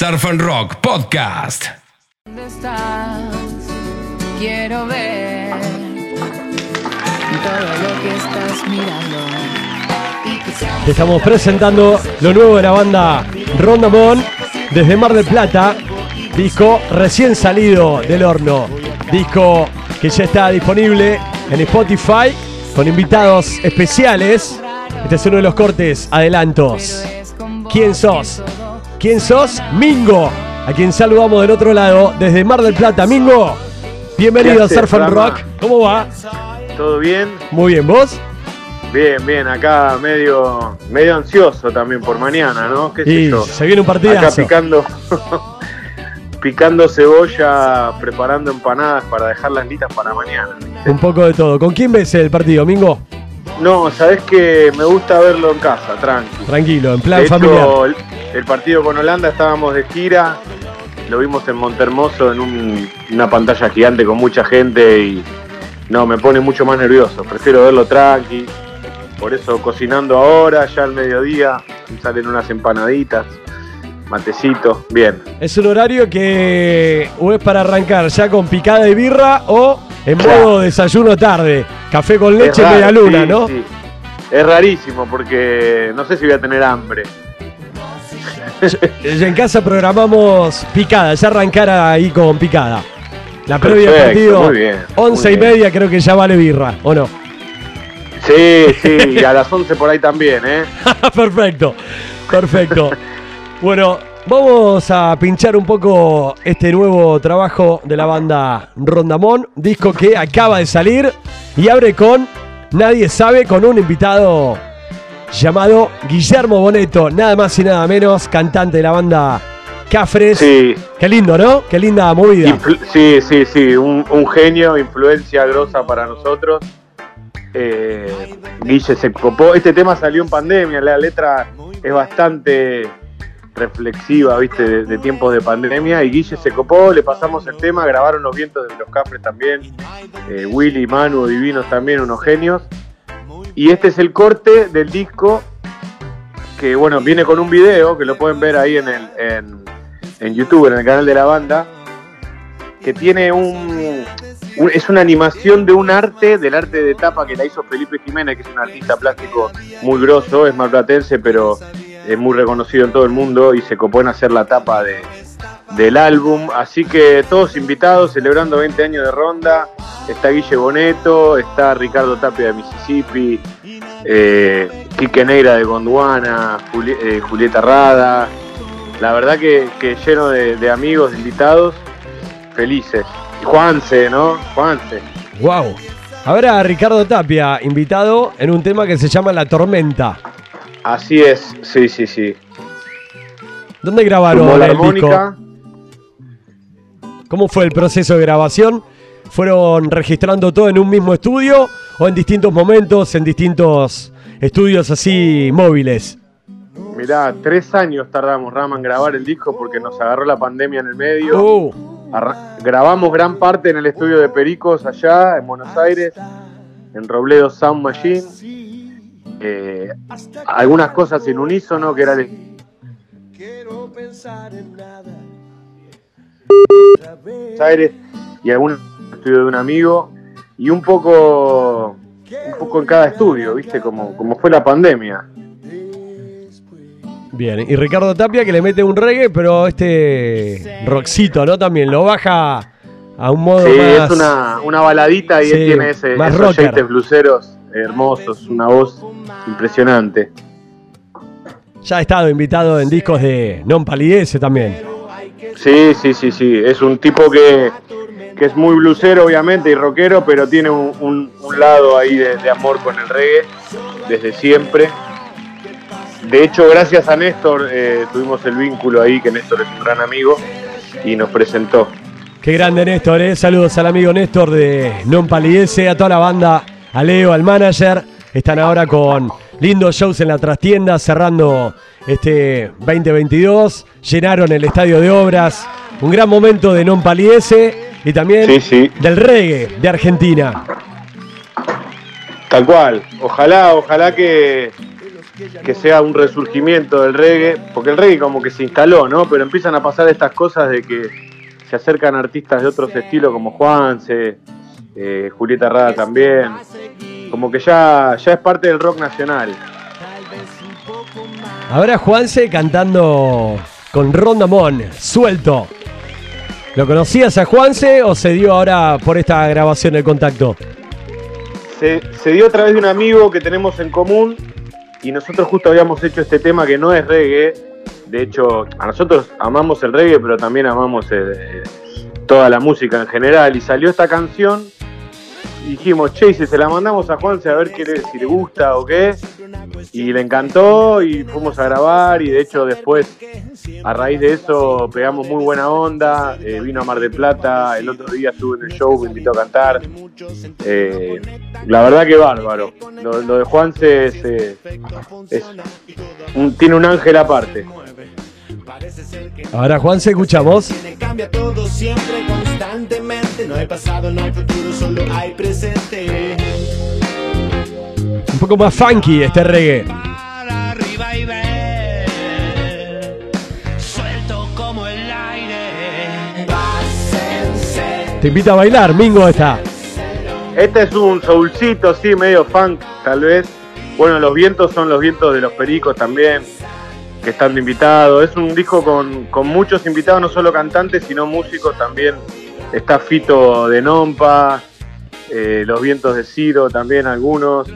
Surf and Rock Podcast. ¿Dónde estás? Quiero ver todo lo que estás mirando. Te estamos presentando lo nuevo de la banda Rondamón desde Mar del Plata. Disco recién salido del horno. Disco que ya está disponible en Spotify con invitados especiales. Este es uno de los cortes adelantos. ¿Quién sos? ¿Quién sos? Mingo, a quien saludamos del otro lado desde Mar del Plata. Mingo, bienvenido ¿Qué a Surf and? Rock. ¿Cómo va? ¿Todo bien? Muy bien, ¿vos? Bien, bien, acá medio, medio ansioso también por mañana, ¿no? ¿Qué sé Y yo? se viene un Acá partidazo. picando, picando cebolla, preparando empanadas para dejarlas listas para mañana. Un poco de todo. ¿Con quién ves el partido, Mingo? No, sabes que me gusta verlo en casa, tranqui. Tranquilo, en plan De hecho, familiar. El, partido con Holanda estábamos de gira, lo vimos en Montermoso en un- una pantalla gigante con mucha gente y no, me pone mucho más nervioso. Prefiero verlo tranqui. Por eso cocinando ahora, ya al mediodía, salen unas empanaditas, matecito, bien. Es un horario que o es para arrancar ya con picada de birra o en modo desayuno tarde. Café con leche, raro, media luna, sí, ¿no? sí. Es rarísimo porque no sé si voy a tener hambre. En casa programamos picada, ya arrancar ahí con picada. La previa del partido, muy bien, 11 muy y bien. media creo que ya vale birra, ¿o no? Sí, sí, y a las 11 por ahí también, ¿eh? perfecto, perfecto. Bueno, vamos a pinchar un poco este nuevo trabajo de la banda Rondamón, disco que acaba de salir y abre con Nadie sabe, con un invitado llamado Guillermo Boneto, nada más y nada menos, cantante de la banda Cafres. Sí, Qué lindo, ¿no? Qué linda movida. Influ- sí, sí, sí, un, un genio, influencia grosa para nosotros. Eh, Guille se copó. Este tema salió en pandemia, la letra es bastante reflexiva, viste, de, de tiempos de pandemia. Y Guille se copó, le pasamos el tema, grabaron los vientos de los cafres también. Eh, Willy, Manu, Divinos también, unos genios. Y este es el corte del disco que, bueno, viene con un video que lo pueden ver ahí en, el, en, en YouTube, en el canal de la banda que tiene un, es una animación de un arte, del arte de tapa que la hizo Felipe Jiménez, que es un artista plástico muy grosso, es marplatense, pero es muy reconocido en todo el mundo y se copó hacer la tapa de, del álbum. Así que todos invitados, celebrando 20 años de ronda. Está Guille Boneto, está Ricardo Tapia de Mississippi, eh, Quique Negra de Gondwana, Juli- eh, Julieta Rada. La verdad que, que lleno de, de amigos, de invitados, felices. Y Juanse, ¿no? Juanse. Wow. Ahora Ricardo Tapia, invitado en un tema que se llama La Tormenta. Así es, sí, sí, sí. ¿Dónde grabaron el disco? ¿Cómo fue el proceso de grabación? ¿Fueron registrando todo en un mismo estudio o en distintos momentos, en distintos estudios así móviles? Mirá, tres años tardamos, Rama, en grabar el disco porque nos agarró la pandemia en el medio. Uh, grabamos gran parte en el estudio de Pericos allá, en Buenos Aires, en Robledo Sound Machine. Eh, algunas cosas en unísono, que era el Aires y algún estudio de un amigo y un poco un poco en cada estudio, ¿viste? Como, como fue la pandemia. bien. Y Ricardo Tapia que le mete un reggae, pero este rockcito, ¿no? También lo baja a un modo Sí, más... es una, una baladita y Sí, él tiene ese, más esos bluseros hermosos, una voz impresionante. Ya ha estado invitado en discos de Non Palidece también. Sí, sí, sí, sí. Es un tipo que, que es muy blusero, obviamente, y rockero, pero tiene un, un- un lado ahí de, de amor con el reggae desde siempre. De hecho, gracias a Néstor eh, tuvimos el vínculo ahí, que Néstor es un gran amigo y nos presentó. Qué grande Néstor, ¿eh? Saludos al amigo Néstor de Non Palidece, a toda la banda, a Leo, al manager. Están ahora con lindos shows en la trastienda, cerrando este 2022. Llenaron el estadio de obras. Un gran momento de Non Palidece y también Sí, sí. del reggae de Argentina. Tal cual. Ojalá, ojalá que, que sea un resurgimiento del reggae, porque el reggae como que se instaló, ¿no? Pero empiezan a pasar estas cosas de que se acercan artistas de otros estilos como Juanse, eh, Julieta Rada también, como que ya, ya es parte del rock nacional. Ahora Juanse cantando con Rondamón, suelto. ¿Lo conocías a Juanse o se dio ahora por esta grabación el contacto? Se, se dio a través de un amigo que tenemos en común y nosotros justo habíamos hecho este tema que no es reggae. De hecho, a nosotros amamos el reggae, pero también amamos eh, toda la música en general. Y salió esta canción dijimos, che, se la mandamos a Juanse a ver qué le- si le gusta o qué. Y le encantó y fuimos a grabar y de hecho después, a raíz de eso, pegamos muy buena onda. eh, vino a Mar del Plata, el otro día estuvo en el show, me invitó a cantar. Eh, la verdad que bárbaro. Lo, de Juanse eh, es un- tiene un ángel aparte. Ahora. Tiene, cambia todo siempre, constantemente. No hay pasado, no hay futuro, solo hay presente. Un poco más funky este reggae. Para arriba y ver, suelto como el aire. Pásense. Te invita a bailar, Mingo está. Este es un soulcito, sí, medio funk, tal vez. Bueno, los vientos son los vientos de los pericos también, que están de invitados. Es un disco con, con muchos invitados, no solo cantantes, sino músicos también. Está Fito de Nompa, eh, los vientos de Ciro también algunos.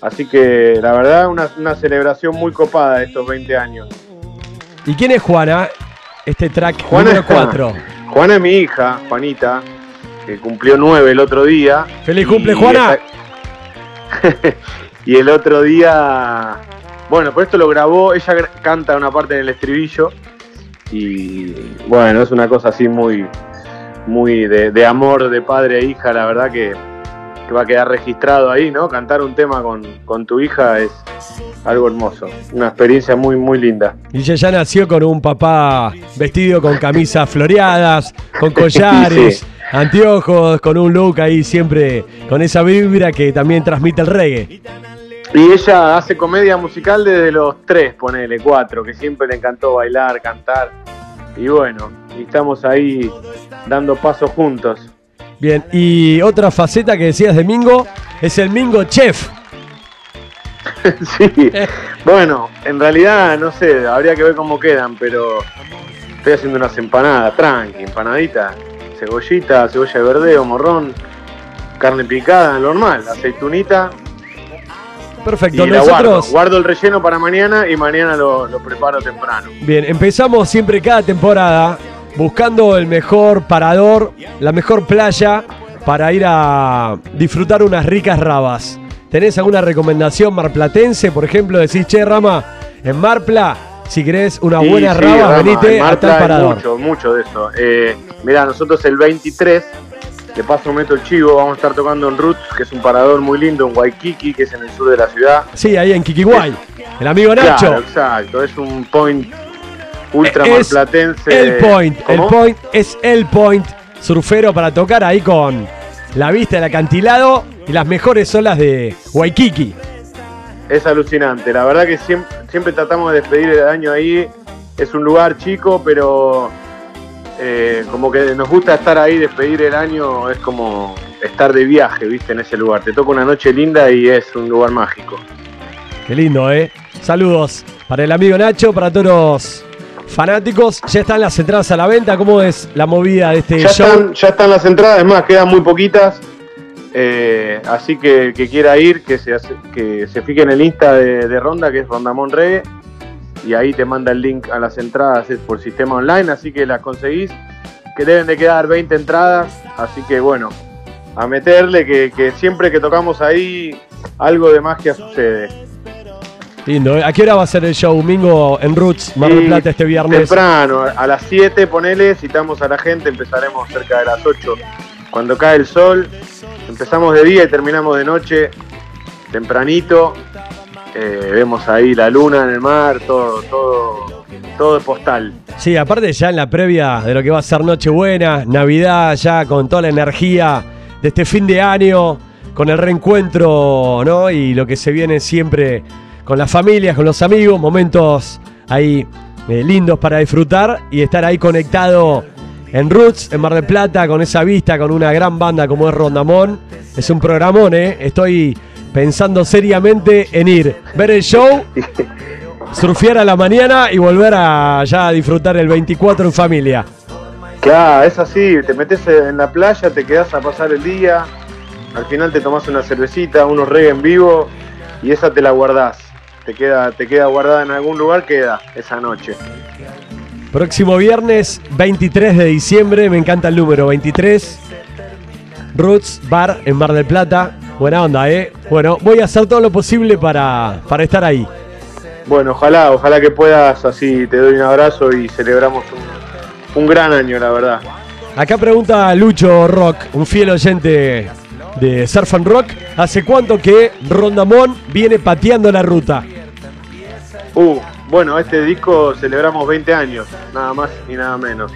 Así que la verdad, una, una celebración muy copada de estos 20 años. ¿Y quién es Juana? Este track Juana número está- 4. Juana es mi hija, Juanita, que cumplió nueve el otro día. ¡Feliz cumple, Juana! esta- y el otro día, bueno, por esto lo grabó, ella canta una parte en el estribillo. Y bueno, es una cosa así muy, muy de, de amor de padre e hija, la verdad que, que va a quedar registrado ahí, ¿no? Cantar un tema con, con tu hija es algo hermoso, una experiencia muy, muy linda. Y ella ya nació con un papá vestido con camisas floreadas, con collares, Sí. anteojos, con un look ahí siempre con esa vibra que también transmite el reggae. Y ella hace comedia musical desde los tres, ponele, cuatro, que siempre le encantó bailar, cantar. Y bueno, y estamos ahí dando pasos juntos. Bien, y otra faceta que decías de Mingo es el Mingo Chef. sí, bueno, en realidad no sé, habría que ver cómo quedan, pero estoy haciendo unas empanadas, tranqui, empanadita, cebollita, cebolla de verdeo, morrón, carne picada, normal, aceitunita. Y Perfecto, la nosotros. guardo el relleno para mañana y mañana lo, lo preparo temprano. Bien, empezamos siempre cada temporada buscando el mejor parador, la mejor playa para ir a disfrutar unas ricas rabas. ¿Tenés alguna recomendación marplatense? Por ejemplo, decís, che, Rama, en Marpla, si querés una Sí, buena sí, raba, Rama, venite en a tal parador. Mucho, mucho de eso. Eh, mirá, nosotros el 23, de paso meto el chivo, vamos a estar tocando en Roots, que es un parador muy lindo, en Waikiki, que es en el sur de la ciudad. Sí, ahí en Kikiway. El amigo Nacho. Claro, exacto, es un point ultra Es marplatense. El point, el point es el point surfero para tocar ahí con la vista del acantilado y las mejores olas de Waikiki. Es alucinante, la verdad que siempre, siempre tratamos de despedir el año ahí. Es un lugar chico, pero eh, como que nos gusta estar ahí, despedir el año, es como estar de viaje, viste, en ese lugar. Te toca una noche linda y es un lugar mágico. Qué lindo, ¿eh? Saludos para el amigo Nacho, para todos los fanáticos. Ya están las entradas a la venta. ¿Cómo es la movida de este Ya show? están, ya están las entradas, es más, quedan muy poquitas. eh, así que el que quiera ir, que se, hace- que se fije en el Insta de, de Ronda, que es Rondamón Reggae, y ahí te manda el link a las entradas, es por sistema online, así que las conseguís, que deben de quedar 20 entradas, así que bueno, a meterle que, que siempre que tocamos ahí, algo de magia sucede. Lindo. ¿A qué hora va a ser el show? Domingo en Roots, Mar del Plata este viernes. Temprano, a las 7 ponele, citamos a la gente, empezaremos cerca de las 8. Cuando cae el sol, empezamos de día y terminamos de noche, tempranito. Eh, vemos ahí la luna en el mar, todo, todo, todo es postal. Sí, aparte ya en la previa de lo que va a ser Nochebuena, Navidad, ya con toda la energía de este fin de año, con el reencuentro, ¿no? Y lo que se viene siempre con las familias, con los amigos, momentos ahí eh, lindos para disfrutar y estar ahí conectado en Roots, en Mar del Plata, con esa vista, con una gran banda como es Rondamón. Es un programón, ¿eh? Estoy pensando seriamente en ir, ver el show, surfear a la mañana y volver a ya a disfrutar el 24 en familia. Claro, es así, te metes en la playa, te quedas a pasar el día, al final te tomas una cervecita, unos reggae en vivo y esa te la guardás. Te queda, te queda guardada en algún lugar, queda esa noche. Próximo viernes 23 de diciembre, me encanta el número 23. Roots Bar en Mar del Plata. Buena onda, ¿eh? Bueno, voy a hacer todo lo posible para, para estar ahí. Bueno, ojalá, ojalá que puedas, así te doy un abrazo y celebramos un, un gran año, la verdad. Acá pregunta Lucho Rock, un fiel oyente de Surf and Rock. ¿Hace cuánto que Rondamón viene pateando la ruta? Uh, bueno, este disco celebramos 20 años, nada más y nada menos.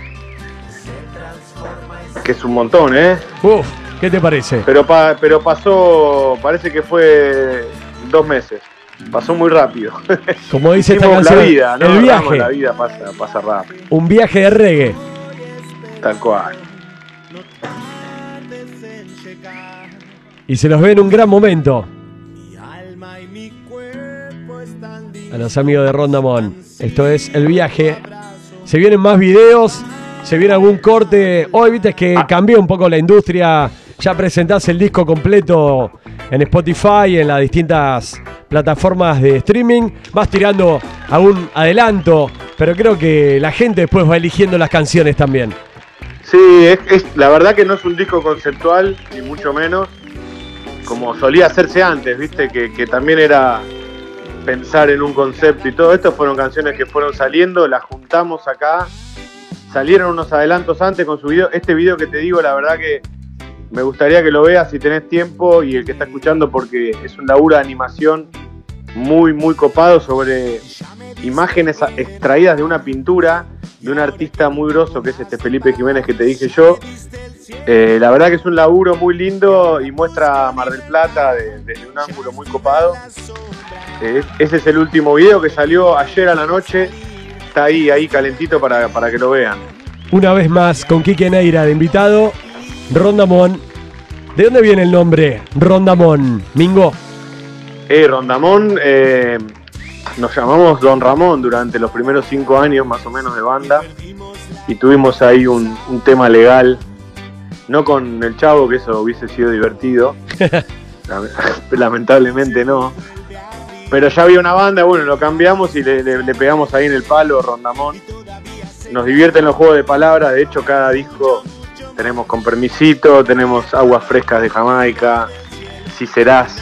Que es un montón, ¿eh? Uf, ¿qué te parece? Pero, pa- pero pasó, parece que fue dos meses. Pasó muy rápido. Como dice esta canción, la vida, ¿no? el viaje, La vida pasa, pasa rápido, un viaje de reggae. tal cual. Y se los ve en un gran momento a los amigos de Rondamón. Esto es el viaje. Se vienen más videos, se viene algún corte. Hoy viste que cambió un poco la industria. Ya presentás el disco completo en Spotify, en las distintas plataformas de streaming. Vas tirando algún adelanto, pero creo que la gente después va eligiendo las canciones también. Sí, es, la verdad que no es un disco conceptual, ni mucho menos, como solía hacerse antes, viste, que, que también era pensar en un concepto y todo esto fueron canciones que fueron saliendo, las juntamos acá, salieron unos adelantos antes con su video. Este video que te digo, la verdad que me gustaría que lo veas si tenés tiempo y el que está escuchando porque es un laburo de animación muy, muy copado sobre imágenes extraídas de una pintura de un artista muy grosso que es este Felipe Jiménez que te dije yo. Eh, la verdad que es un laburo muy lindo y muestra Mar del Plata de- desde un ángulo muy copado. Eh, ese es el último video que salió ayer a la noche. Está ahí, ahí calentito para, para que lo vean. Una vez más con Quique Neira de invitado, Rondamón. ¿De dónde viene el nombre Rondamón? Mingo. Eh, Rondamón, eh, nos llamamos Don Ramón durante los primeros cinco años más o menos de banda y tuvimos ahí un, un tema legal, no con el chavo, que eso hubiese sido divertido, Lame- lamentablemente no, pero ya había una banda, bueno, lo cambiamos y le, le- le pegamos ahí en el palo Rondamón. Nos divierten los juegos de palabras, de hecho cada disco tenemos con permisito, tenemos aguas frescas de Jamaica, si serás,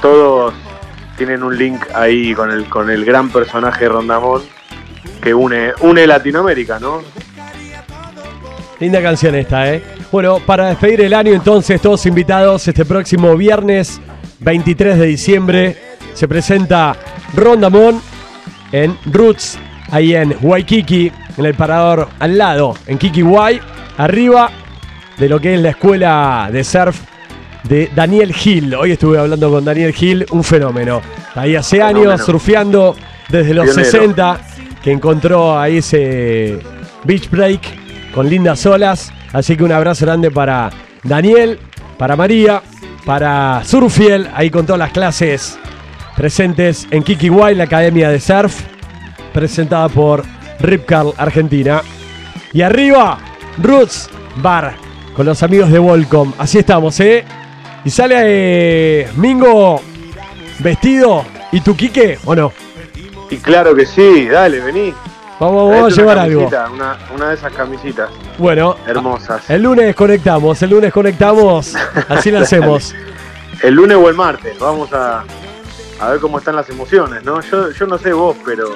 todos tienen un link ahí con el, con el gran personaje Rondamón que une, une Latinoamérica, ¿no? Linda canción esta, ¿eh? Bueno, para despedir el año entonces, todos invitados, este próximo viernes 23 de diciembre se presenta Rondamón en Roots, ahí en Waikiki, en el parador al lado, en Kikiwai, arriba de lo que es la escuela de surf de Daniel Gil. Hoy estuve hablando con Daniel Gil, un fenómeno. Ahí hace Fenómeno. años surfeando desde los Pionero. 60, que encontró ahí ese beach break con lindas olas. Así que un abrazo grande para Daniel, para María, para Surfiel, ahí con todas las clases presentes en Kikiwai, la academia de surf, presentada por Rip Curl Argentina. Y arriba, Roots Bar, con los amigos de Volcom. Así estamos, ¿eh? Y sale eh, Mingo vestido y tu Quique, ¿o no? Y claro que sí, dale, vení. Vamos, vamos a llevar una algo. Una, una de esas camisitas Bueno, hermosas. el lunes conectamos, el lunes conectamos, así lo hacemos. El lunes o el martes, vamos a, a ver cómo están las emociones, ¿no? Yo, yo no sé vos, pero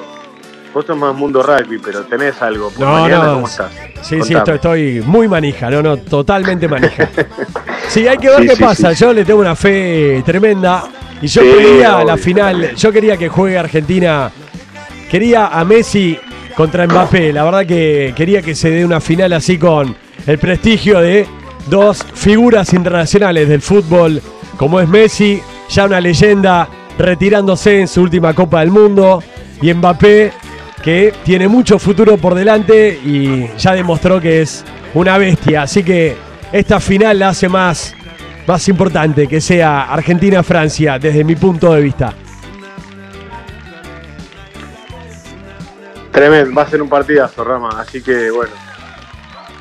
vos sos más mundo rugby, pero tenés algo. por No, mañana, no. ¿Cómo estás? Sí, sí, estoy, estoy muy manija, no, no, totalmente manija. Sí, hay que ver Sí, qué sí, pasa. sí. Yo le tengo una fe tremenda. Y yo quería la final, yo quería que juegue Argentina. Quería a Messi contra Mbappé. La verdad que quería que se dé una final así con el prestigio de dos figuras internacionales del fútbol, como es Messi, ya una leyenda, retirándose en su última Copa del Mundo. Y Mbappé, que tiene mucho futuro por delante y ya demostró que es una bestia. Así que esta final la hace más, más importante que sea Argentina-Francia, desde mi punto de vista. Tremendo, va a ser un partidazo, Rama. Así que bueno,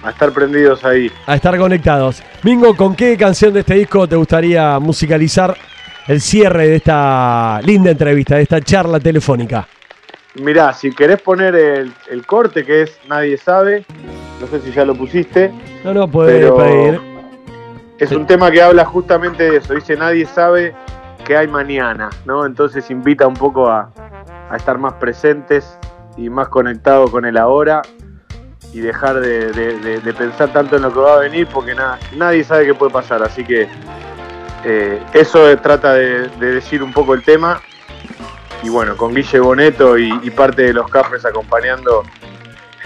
a estar prendidos ahí. A estar conectados. Mingo, ¿con qué canción de este disco te gustaría musicalizar el cierre de esta linda entrevista, de esta charla telefónica? Mirá, si querés poner el, el corte que es Nadie sabe, no sé si ya lo pusiste. No, no, puede Pero- pedir. Es un tema que habla justamente de eso. Dice, nadie sabe que hay mañana, ¿no? Entonces invita un poco a, a estar más presentes y más conectados con el ahora y dejar de, de- de- de pensar tanto en lo que va a venir porque na- nadie sabe qué puede pasar. Así que eh, eso trata de, de decir un poco el tema. Y bueno, con Guille Boneto y, parte de los cafés acompañando,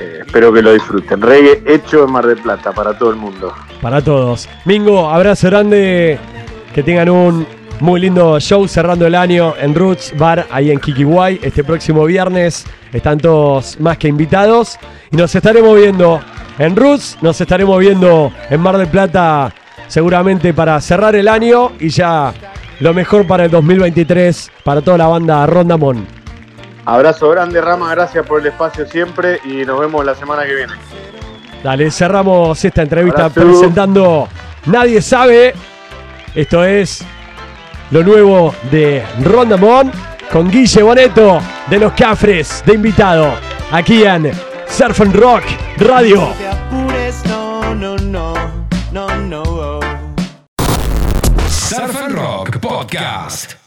eh, espero que lo disfruten. Reggae hecho en Mar del Plata para todo el mundo. Para todos. Mingo, abrazo grande. Que tengan un muy lindo show cerrando el año en Roots Bar, ahí en Kikiwai. Este próximo viernes están todos más que invitados. Y nos estaremos viendo en Roots, nos estaremos viendo en Mar del Plata, seguramente para cerrar el año y ya lo mejor para el 2023 para toda la banda Rondamón. Abrazo grande, Rama, gracias por el espacio siempre y nos vemos la semana que viene. Dale, cerramos esta entrevista Abrazo. presentando Nadie sabe. Esto es lo nuevo de Rondamón con Guille Boneto de los Cafres de invitado aquí en Surf and Rock Radio. te apures, no, Podcast.